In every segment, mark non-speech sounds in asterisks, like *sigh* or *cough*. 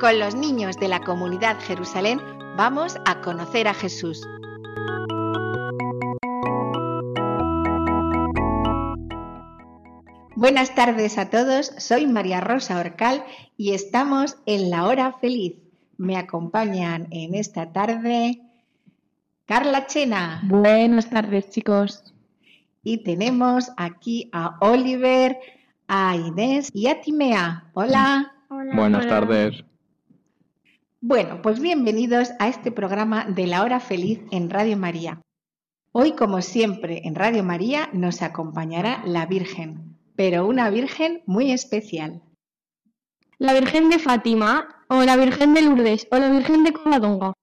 Con los niños de la comunidad Jerusalén, vamos a conocer a Jesús. Buenas tardes a todos, soy María Rosa Orcal y estamos en la hora feliz. Me acompañan en esta tarde Carla Chena Buenas tardes, chicos. y tenemos aquí a Oliver, a Inés y a Timea. Hola. Buenas tardes. Bueno, pues bienvenidos a este programa de la hora feliz en Radio María. Hoy, como siempre, en Radio María nos acompañará la Virgen, pero una Virgen muy especial. ¿La Virgen de Fátima o la Virgen de Lourdes o la Virgen de Covadonga?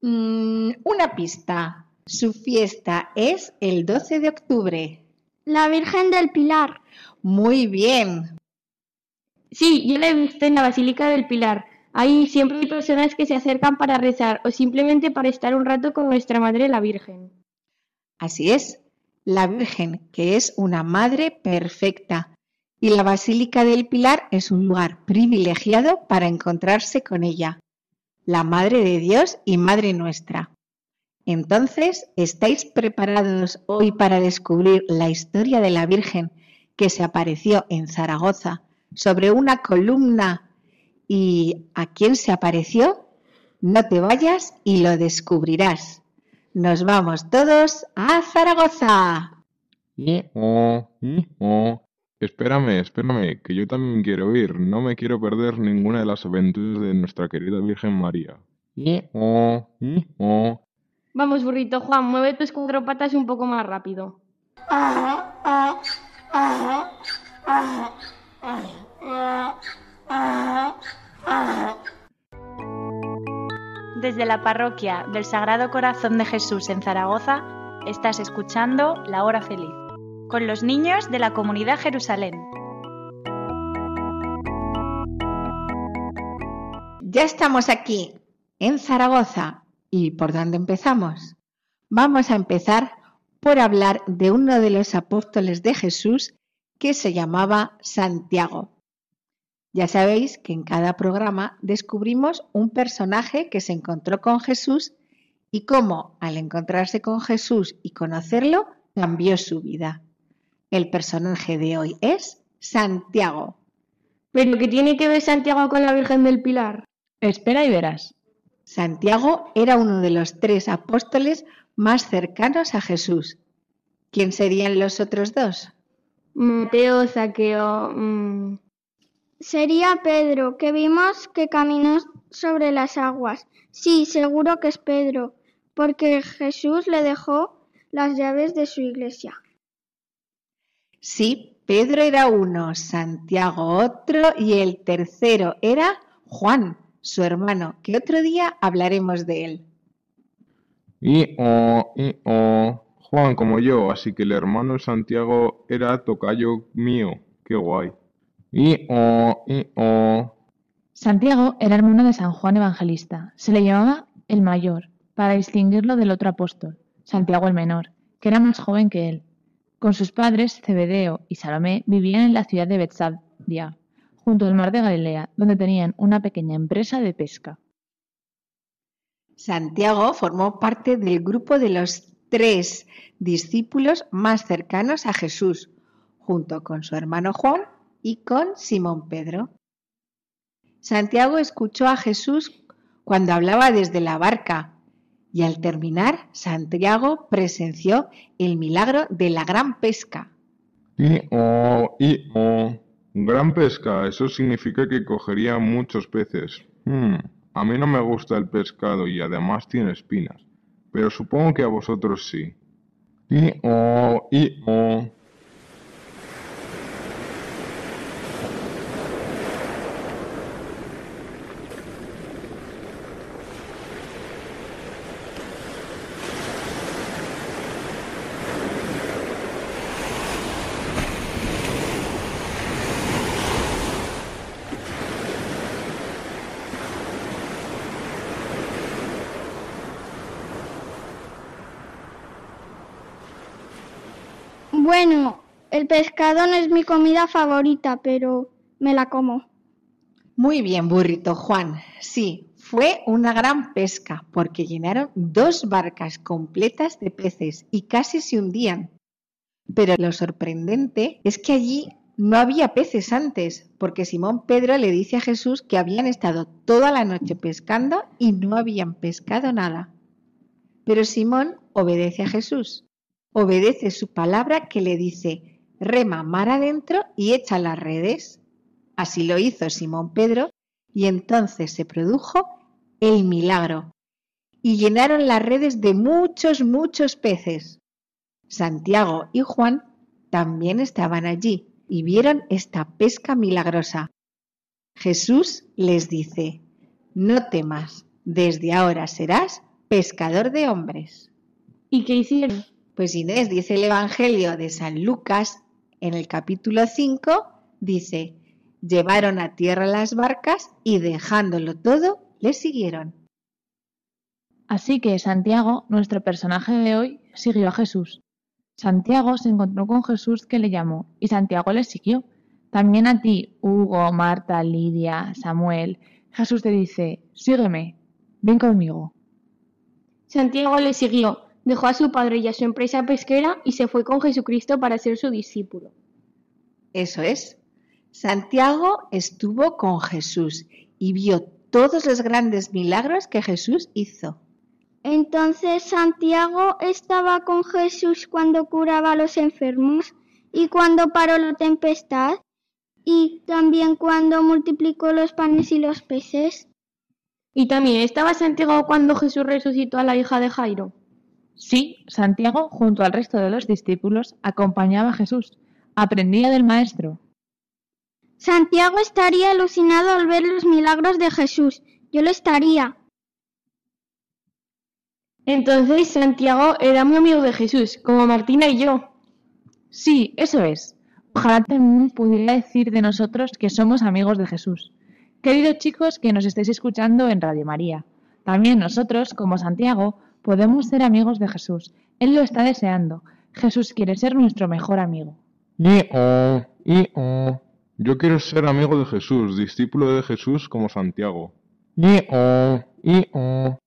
Mm, una pista. Su fiesta es el 12 de octubre. La Virgen del Pilar. Muy bien. Sí, yo la he visto en la Basílica del Pilar. Ahí siempre hay personas que se acercan para rezar o simplemente para estar un rato con nuestra Madre la Virgen. Así es, la Virgen, que es una madre perfecta. Y la Basílica del Pilar es un lugar privilegiado para encontrarse con ella, la Madre de Dios y Madre nuestra. Entonces, ¿estáis preparados hoy para descubrir la historia de la Virgen que se apareció en Zaragoza sobre una columna y a quién se apareció? No te vayas y lo descubrirás. Nos vamos todos a Zaragoza. Oh, oh. Espérame, espérame, que yo también quiero ir. No me quiero perder ninguna de las aventuras de nuestra querida Virgen María. Oh, oh. Vamos, burrito Juan, mueve tus cuatro patas un poco más rápido. Desde la parroquia del Sagrado Corazón de Jesús en Zaragoza, estás escuchando La Hora Feliz, con los niños de la comunidad Jerusalén. Ya estamos aquí, en Zaragoza. ¿Y por dónde empezamos? Vamos a empezar por hablar de uno de los apóstoles de Jesús que se llamaba Santiago. Ya sabéis que en cada programa descubrimos un personaje que se encontró con Jesús y cómo al encontrarse con Jesús y conocerlo cambió su vida. El personaje de hoy es Santiago. ¿Pero qué tiene que ver Santiago con la Virgen del Pilar? Espera y verás. Santiago era uno de los tres apóstoles más cercanos a Jesús. ¿Quién serían los otros dos? Mateo, Zaqueo. mm, Sería Pedro, que vimos que caminó sobre las aguas. Sí, seguro que es Pedro, porque Jesús le dejó las llaves de su iglesia. Sí, Pedro era uno, Santiago otro y el tercero era Juan, su hermano, que otro día hablaremos de él. Y oh, y oh. Juan como yo, así que el hermano Santiago era tocayo mío. Qué guay. Y y. Santiago era hermano de San Juan Evangelista. Se le llamaba el mayor, para distinguirlo del otro apóstol, Santiago el menor, que era más joven que él. Con sus padres, Zebedeo y Salomé, vivían en la ciudad de Bethsaida, junto al mar de Galilea, donde tenían una pequeña empresa de pesca. Santiago formó parte del grupo de los tres discípulos más cercanos a Jesús, junto con su hermano Juan y con Simón Pedro. Santiago escuchó a Jesús cuando hablaba desde la barca Y al terminar, Santiago presenció el milagro de la gran pesca. Y oh, y oh. Gran pesca, eso significa que cogería muchos peces. Hmm, a mí no me gusta el pescado y además tiene espinas, pero supongo que a vosotros sí. Y oh, y oh. Bueno, el no es mi comida favorita, pero me la como. Muy bien, burrito Juan. Sí, fue una gran pesca porque llenaron dos barcas completas de peces y casi se hundían. Pero lo sorprendente es que allí no había peces antes, porque Simón Pedro le dice a Jesús que habían estado toda la noche pescando y no habían pescado nada. Pero Simón obedece a Jesús, obedece su palabra que le dice, rema mar adentro y echa las redes. Así lo hizo Simón Pedro y entonces se produjo el milagro y llenaron las redes de muchos, muchos peces. Santiago y Juan también estaban allí y vieron esta pesca milagrosa. Jesús les dice, no temas, desde ahora serás pescador de hombres. ¿Y qué hicieron? Pues Inés dice el Evangelio de San Lucas en el capítulo 5, dice, llevaron a tierra las barcas y dejándolo todo, le siguieron. Así que Santiago, nuestro personaje de hoy, siguió a Jesús. Santiago se encontró con Jesús que le llamó y Santiago le siguió. También a ti, Hugo, Marta, Lidia, Samuel, Jesús te dice, sígueme, ven conmigo. Santiago le siguió, dejó a su padre y a su empresa pesquera y se fue con Jesucristo para ser su discípulo. Eso es. Santiago estuvo con Jesús y vio todos los grandes milagros que Jesús hizo. Entonces Santiago estaba con Jesús cuando curaba a los enfermos y cuando paró la tempestad y también cuando multiplicó los panes y los peces. Y también estaba Santiago cuando Jesús resucitó a la hija de Jairo. Sí, Santiago, junto al resto de los discípulos, acompañaba a Jesús, aprendía del Maestro. Santiago estaría alucinado al ver los milagros de Jesús. Yo lo estaría. Entonces Santiago era muy amigo de Jesús, como Martina y yo. Sí, eso es. Ojalá también pudiera decir de nosotros que somos amigos de Jesús. Queridos chicos que nos estáis escuchando en Radio María, también nosotros, como Santiago, podemos ser amigos de Jesús. Él lo está deseando. Jesús quiere ser nuestro mejor amigo. Y oh, y oh. Yo quiero ser amigo de Jesús, discípulo de Jesús como Santiago. Y oh, y oh.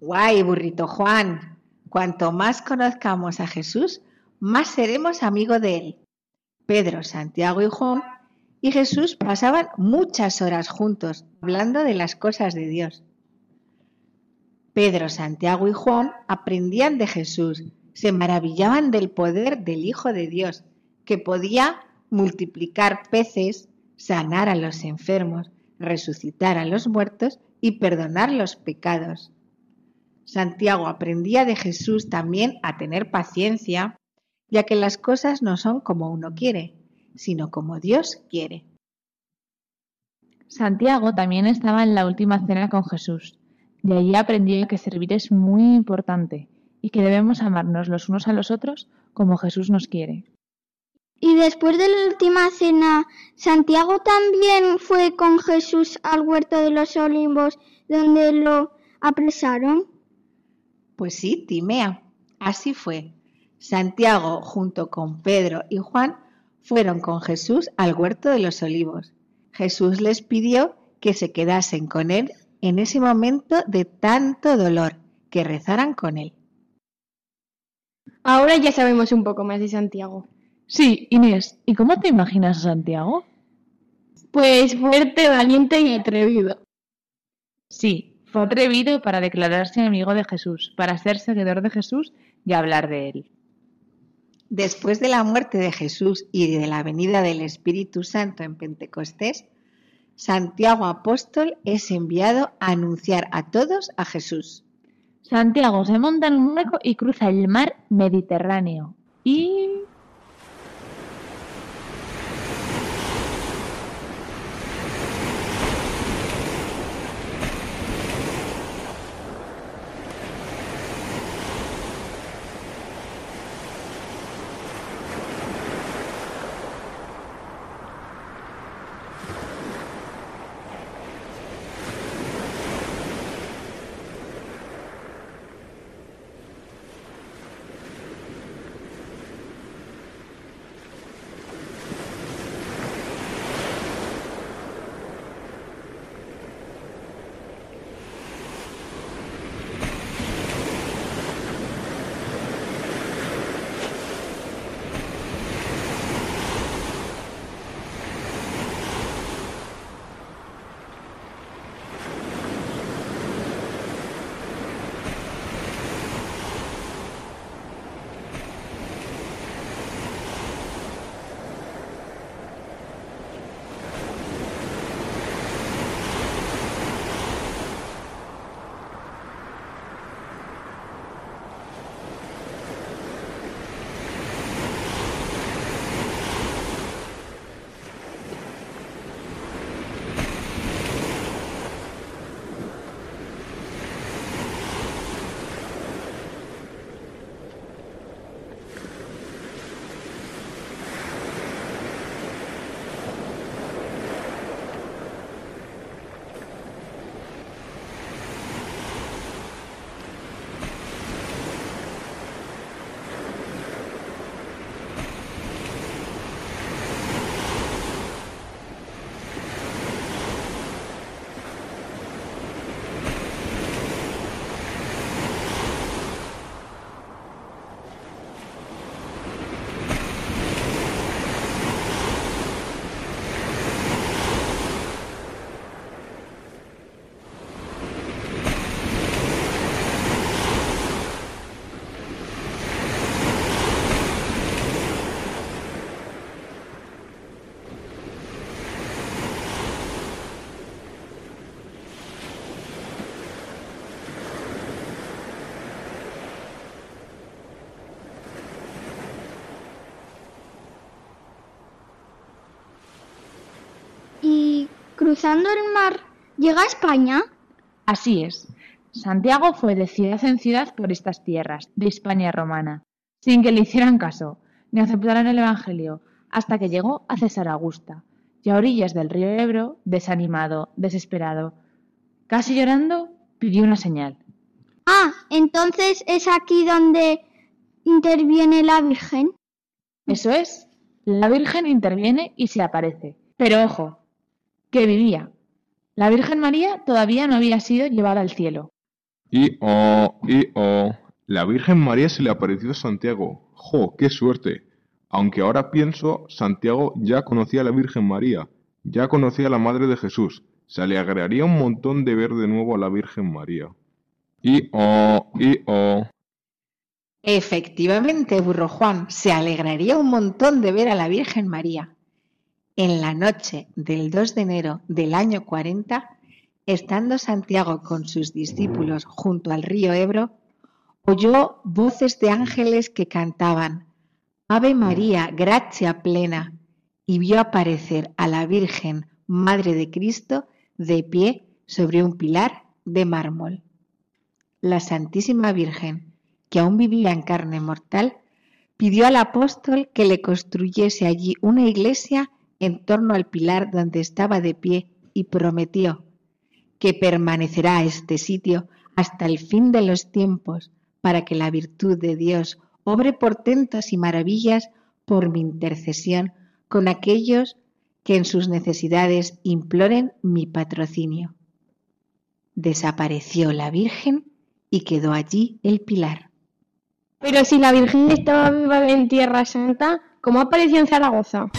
Guay, burrito Juan. Cuanto más conozcamos a Jesús, más seremos amigos de él. Pedro, Santiago y Juan y Jesús pasaban muchas horas juntos hablando de las cosas de Dios. Pedro, Santiago y Juan aprendían de Jesús, se maravillaban del poder del Hijo de Dios, que podía multiplicar peces, sanar a los enfermos, resucitar a los muertos y perdonar los pecados. Santiago aprendía de Jesús también a tener paciencia, ya que las cosas no son como uno quiere, sino como Dios quiere. Santiago también estaba en la última cena con Jesús. De allí aprendió que servir es muy importante y que debemos amarnos los unos a los otros como Jesús nos quiere. Y después de la última cena, Santiago también fue con Jesús al huerto de los olivos donde lo apresaron. Pues sí, Timea, así fue. Santiago, junto con Pedro y Juan, fueron con Jesús al huerto de los olivos. Jesús les pidió que se quedasen con él en ese momento de tanto dolor, que rezaran con él. Ahora ya sabemos un poco más de Santiago. Sí, Inés, ¿y cómo te imaginas a Santiago? Pues fuerte, valiente y atrevido. Sí, Fue atrevido para declararse amigo de Jesús, para ser seguidor de Jesús y hablar de él. Después de la muerte de Jesús y de la venida del Espíritu Santo en Pentecostés, Santiago Apóstol es enviado a anunciar a todos a Jesús. Santiago se monta en un barco y cruza el mar Mediterráneo. Y... cruzando el mar, ¿llega a España? Así es. Santiago fue de ciudad en ciudad por estas tierras, de España romana, sin que le hicieran caso, ni aceptaran el Evangelio, hasta que llegó a César Augusta, y a orillas del río Ebro, desanimado, desesperado, casi llorando, pidió una señal. Ah, entonces es aquí donde interviene la Virgen. Eso es, la Virgen interviene y se aparece. Pero ojo, que vivía. La Virgen María todavía no había sido llevada al cielo. Y oh, y oh. La Virgen María se le apareció a Santiago. ¡Jo, qué suerte! Aunque ahora pienso, Santiago ya conocía a la Virgen María, ya conocía a la Madre de Jesús. Se alegraría un montón de ver de nuevo a la Virgen María. Y oh, y oh. Efectivamente, burro Juan, se alegraría un montón de ver a la Virgen María. En la noche del 2 de enero del año 40, estando Santiago con sus discípulos junto al río Ebro, oyó voces de ángeles que cantaban Ave María, gracia plena, y vio aparecer a la Virgen, Madre de Cristo, de pie sobre un pilar de mármol. La Santísima Virgen, que aún vivía en carne mortal, pidió al apóstol que le construyese allí una iglesia en torno al pilar donde estaba de pie y prometió que permanecerá este sitio hasta el fin de los tiempos para que la virtud de Dios obre portentos y maravillas por mi intercesión con aquellos que en sus necesidades imploren mi patrocinio. Desapareció la Virgen y quedó allí el pilar. Pero si la Virgen estaba viva en Tierra Santa, ¿cómo apareció en Zaragoza?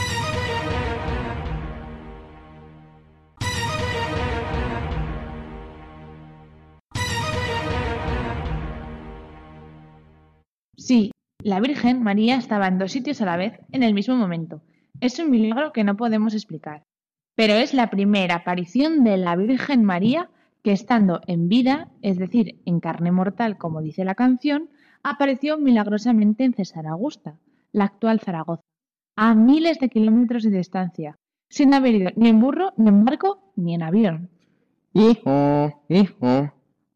Sí, la Virgen María estaba en dos sitios a la vez en el mismo momento. Es un milagro que no podemos explicar. Pero es la primera aparición de la Virgen María que estando en vida, es decir, en carne mortal, como dice la canción, apareció milagrosamente en César Augusta, la actual Zaragoza, a miles de kilómetros de distancia, sin haber ido ni en burro, ni en barco, ni en avión. Hijo, hijo.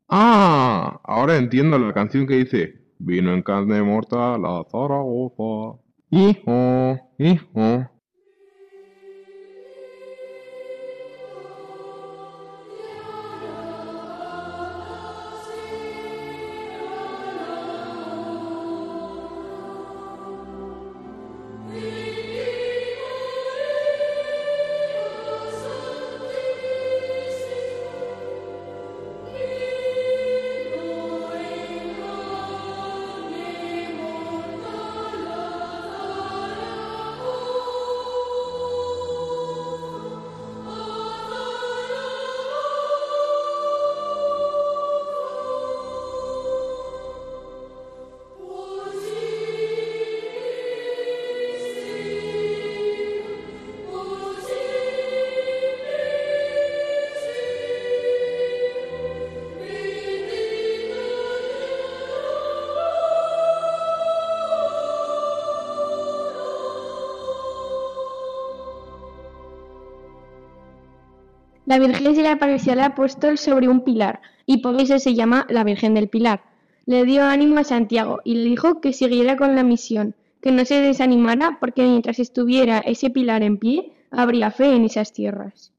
Ah, ahora entiendo la canción que dice, vino en carne mortal a Zaragoza. Hijo, hijo. La Virgen se le apareció al apóstol sobre un pilar, y por eso se llama la Virgen del Pilar. Le dio ánimo a Santiago y le dijo que siguiera con la misión, que no se desanimara porque mientras estuviera ese pilar en pie, habría fe en esas tierras.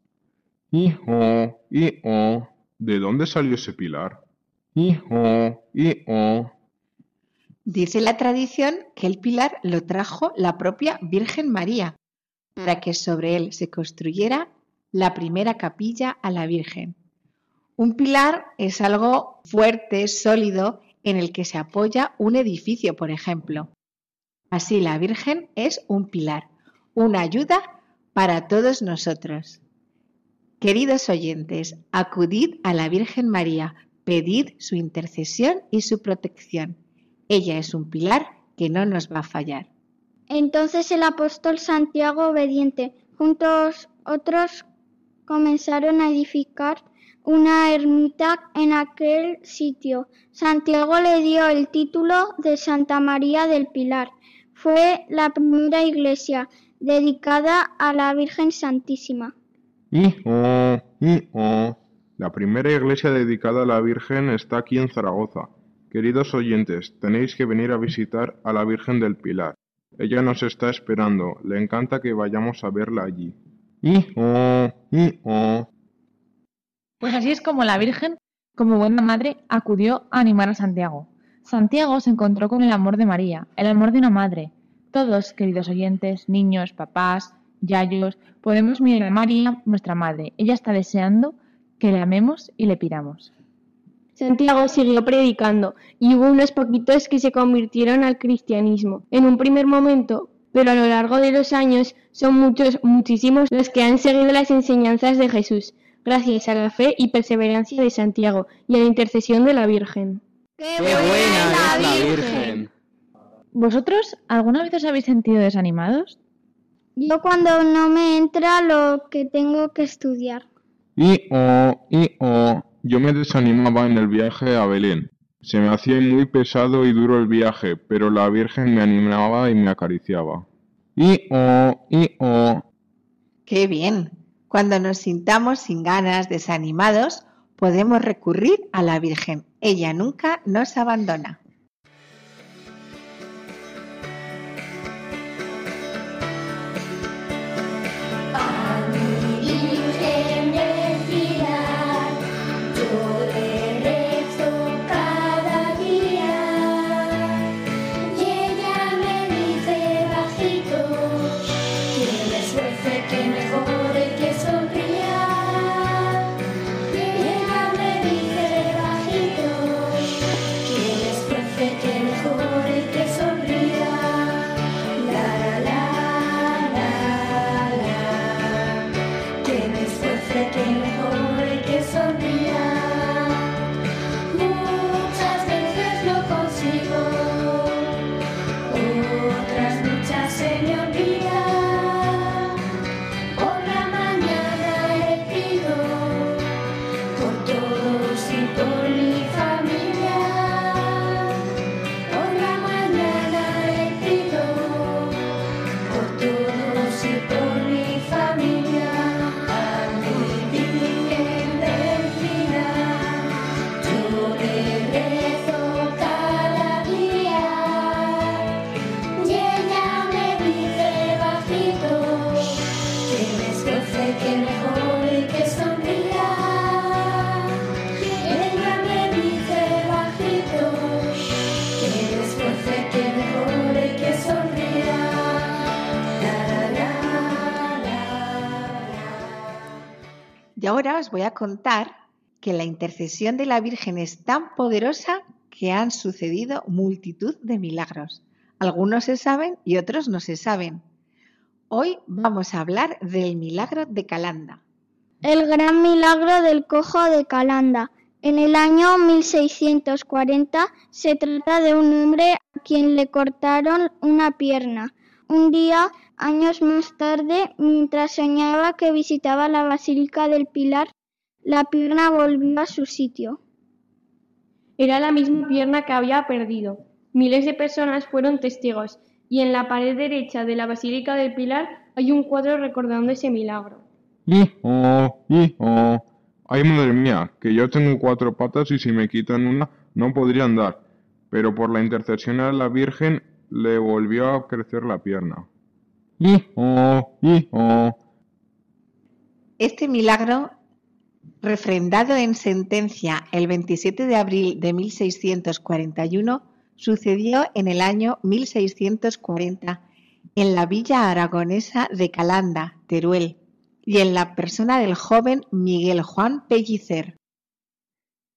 Hijo, hijo. ¿De dónde salió ese pilar? Hijo, hijo. Dice la tradición que el pilar lo trajo la propia Virgen María, para que sobre él se construyera la primera capilla a la Virgen. Un pilar es algo fuerte, sólido, en el que se apoya un edificio, por ejemplo. Así la Virgen es un pilar, una ayuda para todos nosotros. Queridos oyentes, acudid a la Virgen María, pedid su intercesión y su protección. Ella es un pilar que no nos va a fallar. Entonces el apóstol Santiago obediente, juntos otros, comenzaron a edificar una ermita en aquel sitio. Santiago le dio el título de Santa María del Pilar. Fue la primera iglesia dedicada a la Virgen Santísima. Hijo, hijo. La primera iglesia dedicada a la Virgen está aquí en Zaragoza. Queridos oyentes, tenéis que venir a visitar a la Virgen del Pilar. Ella nos está esperando. Le encanta que vayamos a verla allí. Hijo, hijo. Pues así es como la Virgen, como buena madre, acudió a animar a Santiago. Santiago se encontró con el amor de María, el amor de una madre. Todos, queridos oyentes, niños, papás, yayos, podemos mirar a María, nuestra madre. Ella está deseando que le amemos y le pidamos. Santiago siguió predicando y hubo unos poquitos que se convirtieron al cristianismo en un primer momento, pero a lo largo de los años son muchos, muchísimos los que han seguido las enseñanzas de Jesús, gracias a la fe y perseverancia de Santiago y a la intercesión de la Virgen. ¡Qué, ¡Qué buena es la Virgen! ¿Vosotros alguna vez os habéis sentido desanimados? Yo cuando no me entra lo que tengo que estudiar. Hijo, hijo. Yo me desanimaba en el viaje a Belén. Se me hacía muy pesado y duro el viaje, pero la Virgen me animaba y me acariciaba. Hijo, hijo. ¡Qué bien! Cuando nos sintamos sin ganas, desanimados, podemos recurrir a la Virgen. Ella nunca nos abandona. Voy a contar que la intercesión de la Virgen es tan poderosa que han sucedido multitud de milagros. Algunos se saben y otros no se saben. Hoy vamos a hablar del milagro de Calanda. El gran milagro del cojo de Calanda. En el año 1640 se trata de un hombre a quien le cortaron una pierna. Un día, años más tarde, mientras soñaba que visitaba la Basílica del Pilar, la pierna volvió a su sitio. Era la misma pierna que había perdido. Miles de personas fueron testigos y en la pared derecha de la Basílica del Pilar hay un cuadro recordando ese milagro. Hijo, hijo. Ay, madre mía, que yo tengo cuatro patas y si me quitan una no podría andar. Pero por la intercesión de la Virgen le volvió a crecer la pierna. Hijo, hijo. Este milagro, refrendado en sentencia el 27 de abril de 1641, sucedió en el año 1640 en la villa aragonesa de Calanda, Teruel, y en la persona del joven Miguel Juan Pellicer.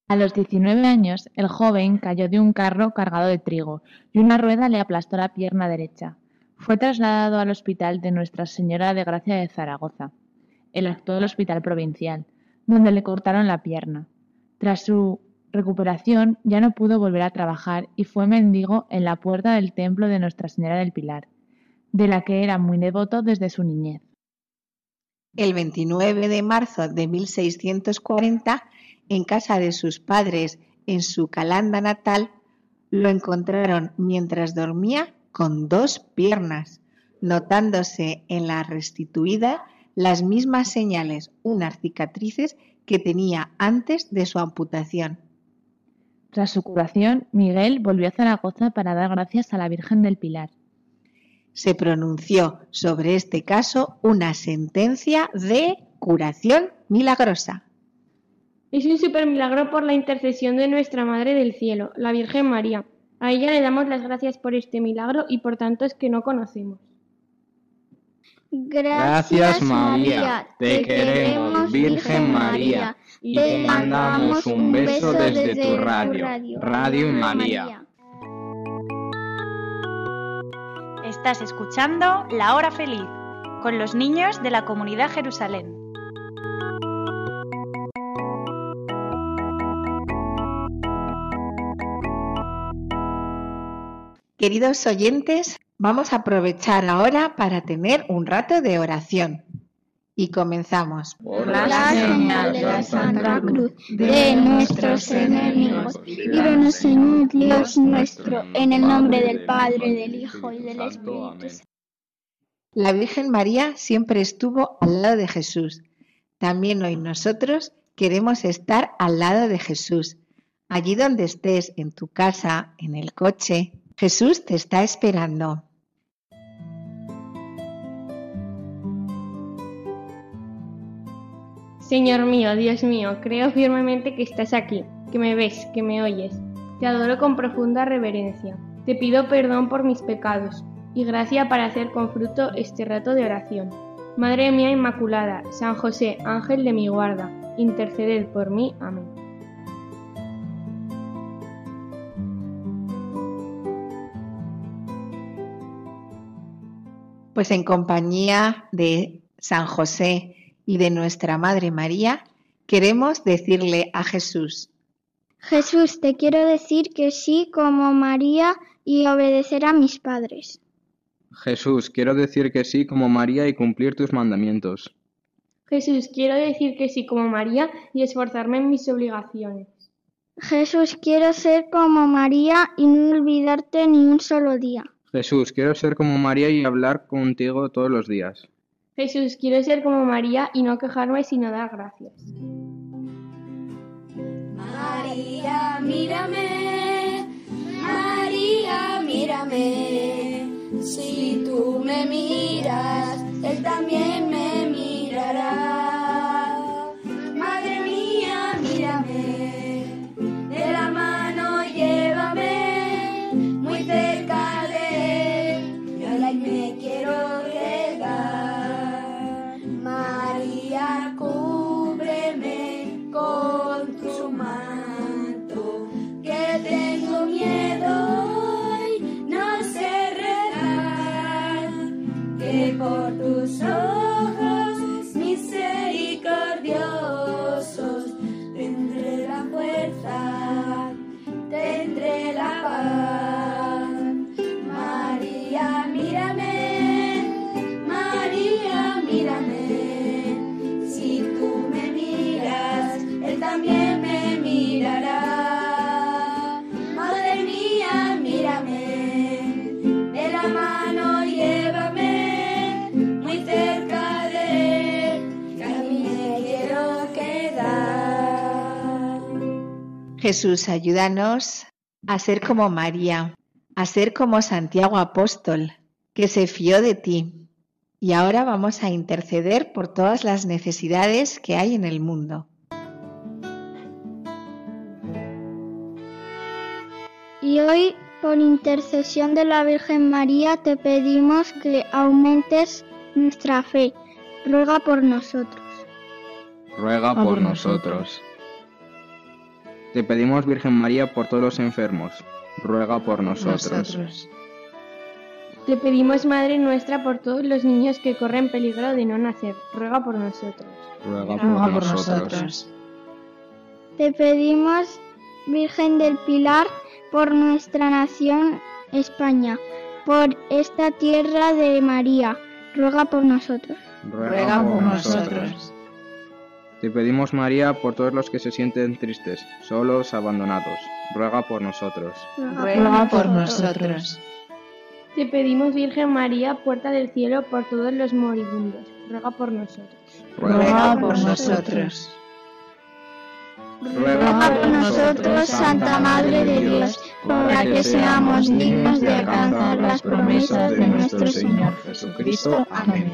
A los 19 años, el joven cayó de un carro cargado de trigo y una rueda le aplastó la pierna derecha. Fue trasladado al hospital de Nuestra Señora de Gracia de Zaragoza, el actual hospital provincial, donde le cortaron la pierna. Tras su recuperación ya no pudo volver a trabajar y fue mendigo en la puerta del templo de Nuestra Señora del Pilar, de la que era muy devoto desde su niñez. El 29 de marzo de 1640, en casa de sus padres en su Calanda natal, lo encontraron mientras dormía con dos piernas, notándose en la restituida las mismas señales, unas cicatrices que tenía antes de su amputación. Tras su curación, Miguel volvió a Zaragoza para dar gracias a la Virgen del Pilar. Se pronunció sobre este caso una sentencia de curación milagrosa. Es un super milagro por la intercesión de nuestra Madre del Cielo, la Virgen María. A ella le damos las gracias por este milagro y por tantos que no conocemos. Gracias María, te queremos Virgen María. Y te mandamos un beso desde tu radio, Radio. María. Estás escuchando La Hora Feliz con los niños de la comunidad Jerusalén. Queridos oyentes, vamos a aprovechar ahora para tener un rato de oración. Y comenzamos. Por La señal de la Santa Cruz de nuestros enemigos, líbranos Señor Dios nuestro, en el nombre del Padre, del Hijo y del Espíritu Santo. La Virgen María siempre estuvo al lado de Jesús. También hoy nosotros queremos estar al lado de Jesús. Allí donde estés, en tu casa, en el coche, Jesús te está esperando. Señor mío, Dios mío, creo firmemente que estás aquí, que me ves, que me oyes. Te adoro con profunda reverencia. Te pido perdón por mis pecados y gracia para hacer con fruto este rato de oración. Madre mía Inmaculada, San José, ángel de mi guarda, interceded por mí. Amén. Pues en compañía de San José y de nuestra Madre María, queremos decirle a Jesús, Jesús, te quiero decir que sí como María y obedecer a mis padres. Jesús, quiero decir que sí como María y cumplir tus mandamientos. Jesús, quiero decir que sí como María y esforzarme en mis obligaciones. Jesús, quiero ser como María y no olvidarte ni un solo día. Jesús, quiero ser como María y hablar contigo todos los días. Jesús, quiero ser como María y no quejarme sino dar gracias. María, mírame, María, mírame. Si tú me miras, Él también me mirará. Jesús, ayúdanos a ser como María, a ser como Santiago Apóstol, que se fió de ti. Y ahora vamos a interceder por todas las necesidades que hay en el mundo. Y hoy, por intercesión de la Virgen María, te pedimos que aumentes nuestra fe. Ruega por nosotros. Ruega por por nosotros. Te pedimos, Virgen María, por todos los enfermos. Ruega por nosotros. Nosotros. Te pedimos, Madre nuestra, por todos los niños que corren peligro de no nacer. Ruega por nosotros. Ruega por, Ruega por nosotros. nosotros. Te pedimos, Virgen del Pilar, por nuestra nación España, por esta tierra de María. Ruega por nosotros. Ruega por nosotros. Te pedimos, María, por todos los que se sienten tristes, solos, abandonados. Ruega por nosotros. Ruega por nosotros. Te pedimos, Virgen María, puerta del cielo, por todos los moribundos. Ruega por nosotros. Ruega por nosotros. Ruega por nosotros, Santa Madre de Dios, para que seamos dignos de alcanzar las promesas de nuestro Señor. Jesucristo. Amén.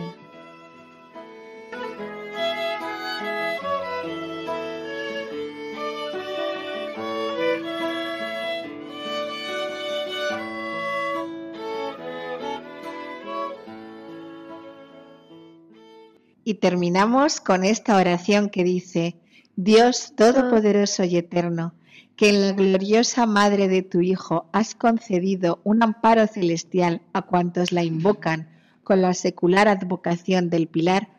Y terminamos con esta oración que dice, Dios Todopoderoso y Eterno, que en la gloriosa Madre de tu Hijo has concedido un amparo celestial a cuantos la invocan con la secular advocación del Pilar,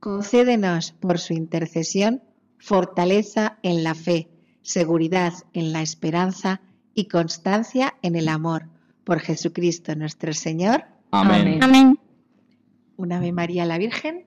concédenos por su intercesión fortaleza en la fe, seguridad en la esperanza y constancia en el amor. Por Jesucristo nuestro Señor. Amén. Amén. Una Ave María la Virgen.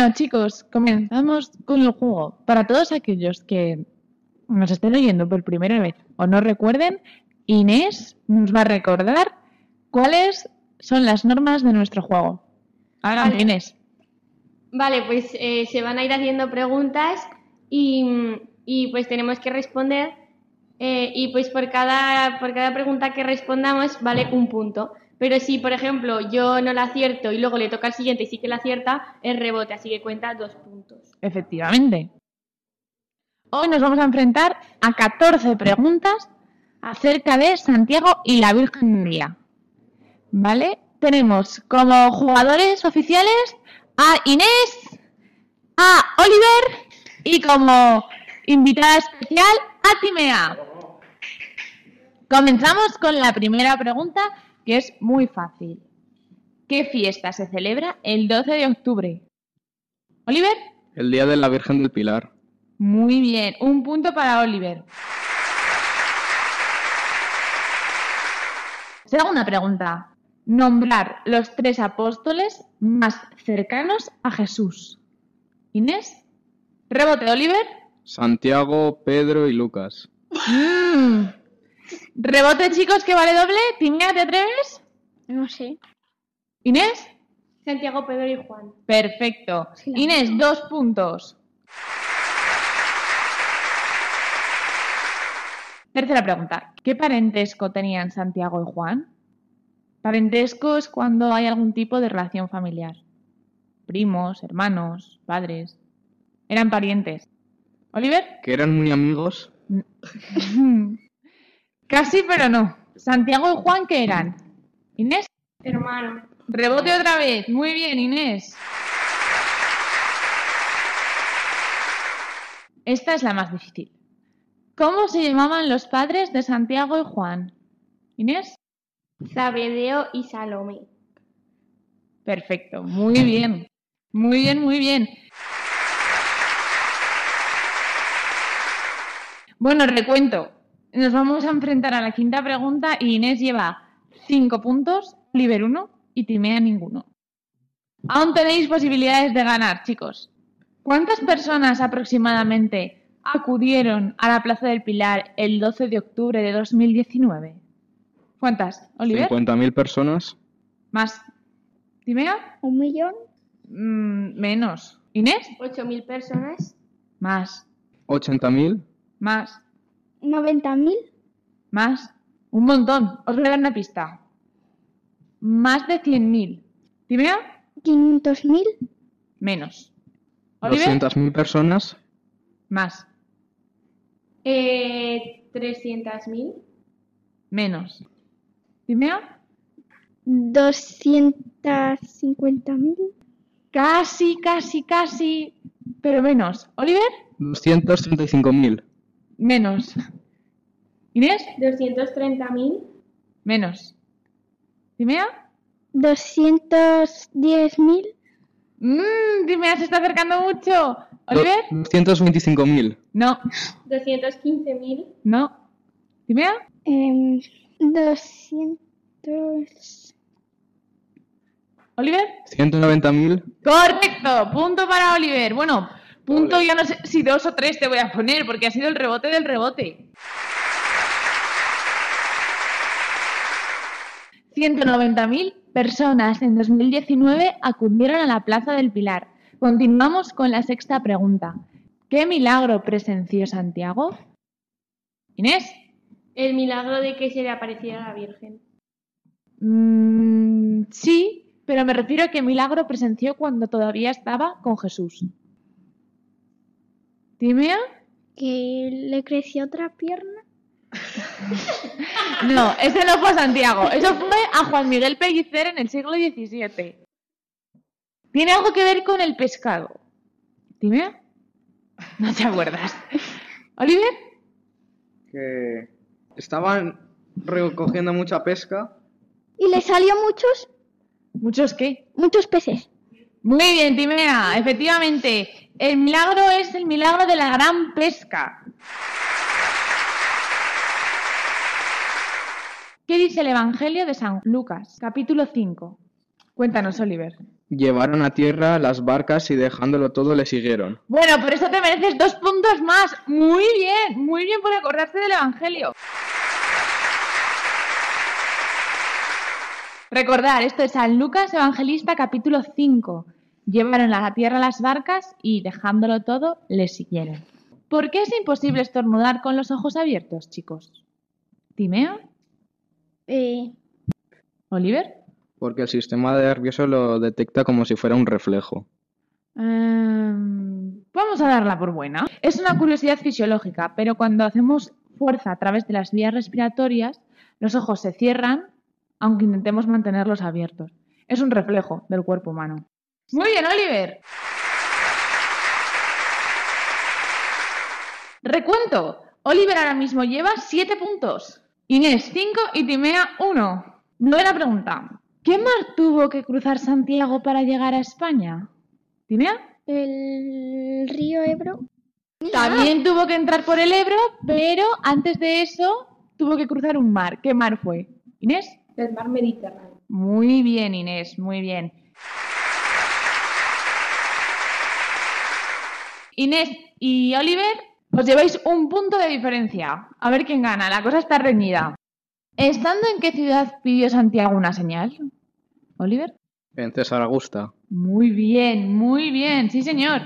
Bueno, chicos, comenzamos con el juego. Para todos aquellos que nos estén oyendo por primera vez o no recuerden, Inés nos va a recordar ¿Cuáles son las normas de nuestro juego? Ahora, Vale. Inés. Vale, pues eh, se van a ir haciendo preguntas y, y, pues tenemos que responder eh, y pues por cada, por cada pregunta que respondamos vale un punto. Pero si, por ejemplo, yo no la acierto y luego le toca al siguiente y sí que la acierta, es rebote, así que cuenta dos puntos. Efectivamente. Hoy nos vamos a enfrentar a 14 preguntas acerca de Santiago y la Virgen María. ¿Vale? Tenemos como jugadores oficiales a Inés, a Oliver y como invitada especial a Timea. Comenzamos con la primera pregunta que es muy fácil. ¿Qué fiesta se celebra el 12 de octubre? Oliver. El Día de la Virgen del Pilar. Muy bien, un punto para Oliver. Segunda pregunta. Nombrar los tres apóstoles más cercanos a Jesús. Inés. Rebote, Oliver. Santiago, Pedro y Lucas. Mm. Rebote, chicos, que vale doble. Timea, ¿te atreves? No sé. Inés. Santiago, Pedro y Juan. Perfecto. Inés, dos puntos. Tercera pregunta. ¿Qué parentesco tenían Santiago y Juan? Parentesco es cuando hay algún tipo de relación familiar. Primos, hermanos, padres. Eran parientes. ¿Oliver? Que eran muy amigos. *laughs* Casi, pero no. Santiago y Juan, ¿qué eran? ¿Inés? Hermano. Rebote otra vez. Muy bien, Inés. Esta es la más difícil. ¿Cómo se llamaban los padres de Santiago y Juan? Inés. Zabedeo y Salomé. Perfecto. Muy bien. Muy bien, muy bien. Bueno, recuento. Nos vamos a enfrentar a la quinta pregunta y Inés lleva cinco puntos, Oliver uno y Timea ninguno. Aún tenéis posibilidades de ganar, chicos. ¿Cuántas personas aproximadamente acudieron a la Plaza del Pilar el 12 de octubre de 2019? ¿Cuántas, Oliver? 50.000 personas. Más. ¿Timea? ¿Un millón? Mm, menos. ¿Inés? 8.000 personas. Más. 80.000. Más. ¿90.000? Más. Un montón. Os voy a dar una pista. Más de 100.000. ¿Timea? ¿500.000? Menos. ¿Oliver? 200.000 personas. Más. Eh, 300.000. Menos. ¿Timea? ¿250.000? Casi, casi, casi. Pero menos. ¿Oliver? 235.000. Menos. ¿Inés? 230.000. Menos. ¿Timea? ¿210.000? Mmm, Timea se está acercando mucho. ¿Oliver? 225.000. No. 215.000. No. ¿Timea? Em, 200... ¿Oliver? 190.000. Correcto, punto para Oliver. Bueno, punto ya no sé si dos o tres te voy a poner porque ha sido el rebote del rebote. 190.000 personas en 2019 acudieron a la Plaza del Pilar. Continuamos con la sexta pregunta. ¿Qué milagro presenció Santiago? Inés. El milagro de que se le apareciera a la Virgen. Mm, sí, pero me refiero a qué milagro presenció cuando todavía estaba con Jesús. ¿Timea? ¿Que le creció otra pierna? No, ese no fue a Santiago. Eso fue a Juan Miguel Pellicer en el siglo XVII. Tiene algo que ver con el pescado. ¿Timea? No te acuerdas. ¿Oliver? Que estaban recogiendo mucha pesca. ¿Y le salió muchos? ¿Muchos qué? Muchos peces. Muy bien, Timea. Efectivamente, el milagro es el milagro de la gran pesca. ¿Qué dice el Evangelio de San Lucas, capítulo 5? Cuéntanos, Oliver. Llevaron a tierra las barcas y dejándolo todo le siguieron. Bueno, por eso te mereces dos puntos más. Muy bien, muy bien por acordarte del Evangelio. Recordar, esto es San Lucas Evangelista capítulo 5. Llevaron a la tierra las barcas y, dejándolo todo, les siguieron. ¿Por qué es imposible estornudar con los ojos abiertos, chicos? ¿Timeo? Eh, ¿Oliver? Porque el sistema nervioso lo detecta como si fuera un reflejo. Em, vamos a darla por buena. Es una curiosidad fisiológica, pero cuando hacemos fuerza a través de las vías respiratorias, los ojos se cierran, aunque intentemos mantenerlos abiertos. Es un reflejo del cuerpo humano. Muy bien, Oliver. Recuento. Oliver ahora mismo lleva 7 puntos. Inés 5 y Timea 1. Novena pregunta. ¿Qué mar tuvo que cruzar Santiago para llegar a España? ¿Timea? el río Ebro. También tuvo que entrar por el Ebro, pero antes de eso tuvo que cruzar un mar. ¿Qué mar fue? ¿Inés? El mar Mediterráneo. Muy bien, Inés, muy bien. Inés y Oliver, os lleváis un punto de diferencia. A ver quién gana, la cosa está reñida. ¿Estando en qué ciudad pidió Santiago una señal? ¿Oliver? En César Augusta. Muy bien, muy bien, sí señor.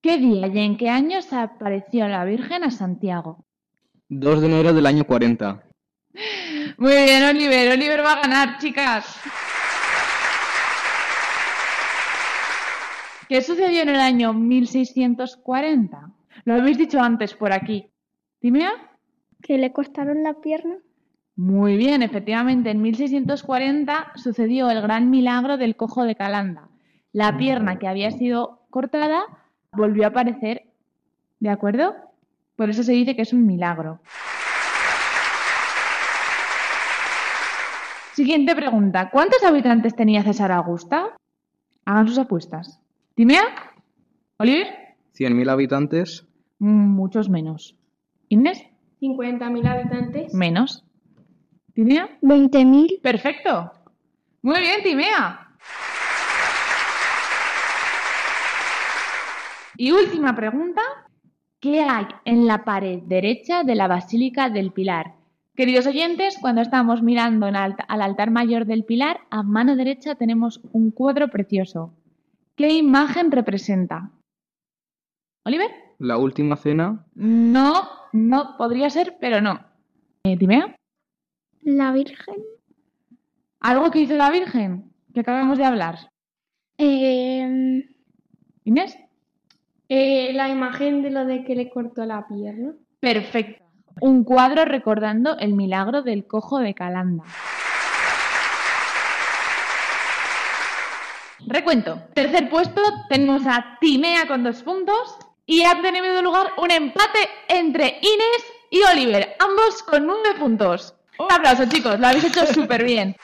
¿Qué día y en qué año se apareció la Virgen a Santiago? 2 de enero del año 40. Muy bien, Oliver. Oliver va a ganar, chicas. ¿Qué sucedió en el año 1640? Lo habéis dicho antes por aquí. ¿Timea? Que le cortaron la pierna. Muy bien, efectivamente, en 1640 sucedió el gran milagro del cojo de Calanda. La pierna que había sido cortada volvió a aparecer. ¿De acuerdo? Por eso se dice que es un milagro. Siguiente pregunta. ¿Cuántos habitantes tenía César Augusta? Hagan sus apuestas. ¿Timea? ¿Oliver? 100.000 habitantes. Muchos menos. ¿Inés? 50.000 habitantes. Menos. ¿Timea? 20.000. Perfecto. Muy bien, Timea. Y última pregunta. ¿Qué hay en la pared derecha de la Basílica del Pilar? Queridos oyentes, cuando estamos mirando en alt- al altar mayor del Pilar, a mano derecha tenemos un cuadro precioso. ¿Qué imagen representa? ¿Oliver? La última cena. No, no, podría ser, pero no. Eh, ¿Timea? La Virgen. ¿Algo que hizo la Virgen? Que acabamos de hablar. Eh, ¿Inés? Eh, la imagen de lo de que le cortó la pierna. Perfecto. Un cuadro recordando el milagro del cojo de Calanda. Recuento. Tercer puesto tenemos a Timea con dos puntos y ha tenido lugar un empate entre Inés y Oliver, ambos con nueve puntos. Un aplauso chicos, lo habéis hecho súper bien.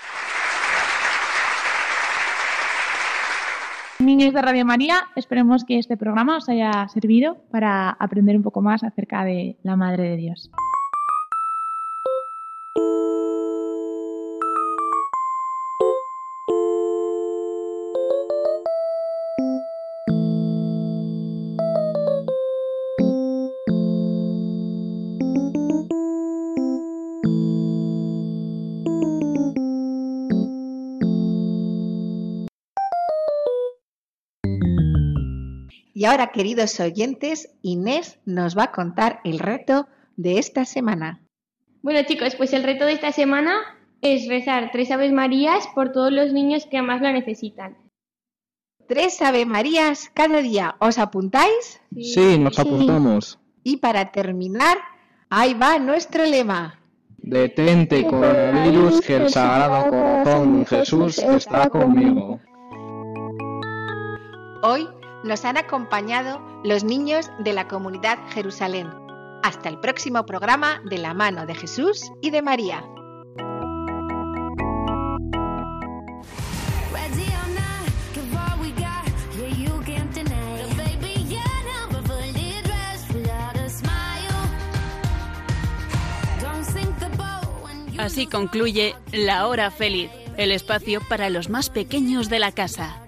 Niños *laughs* de Radio María, esperemos que este programa os haya servido para aprender un poco más acerca de la Madre de Dios. Y ahora, queridos oyentes, Inés nos va a contar el reto de esta semana. Bueno chicos, pues el reto de esta semana es rezar tres Aves Marías por todos los niños que más lo necesitan. Tres Ave Marías cada día. ¿Os apuntáis? Sí, nos apuntamos. Y para terminar, ahí va nuestro lema. Detente coronavirus, que el Sagrado Corazón de Jesús está conmigo. Hoy nos han acompañado los niños de la comunidad Jerusalén. Hasta el próximo programa de la mano de Jesús y de María. Así concluye La Hora Feliz, el espacio para los más pequeños de la casa.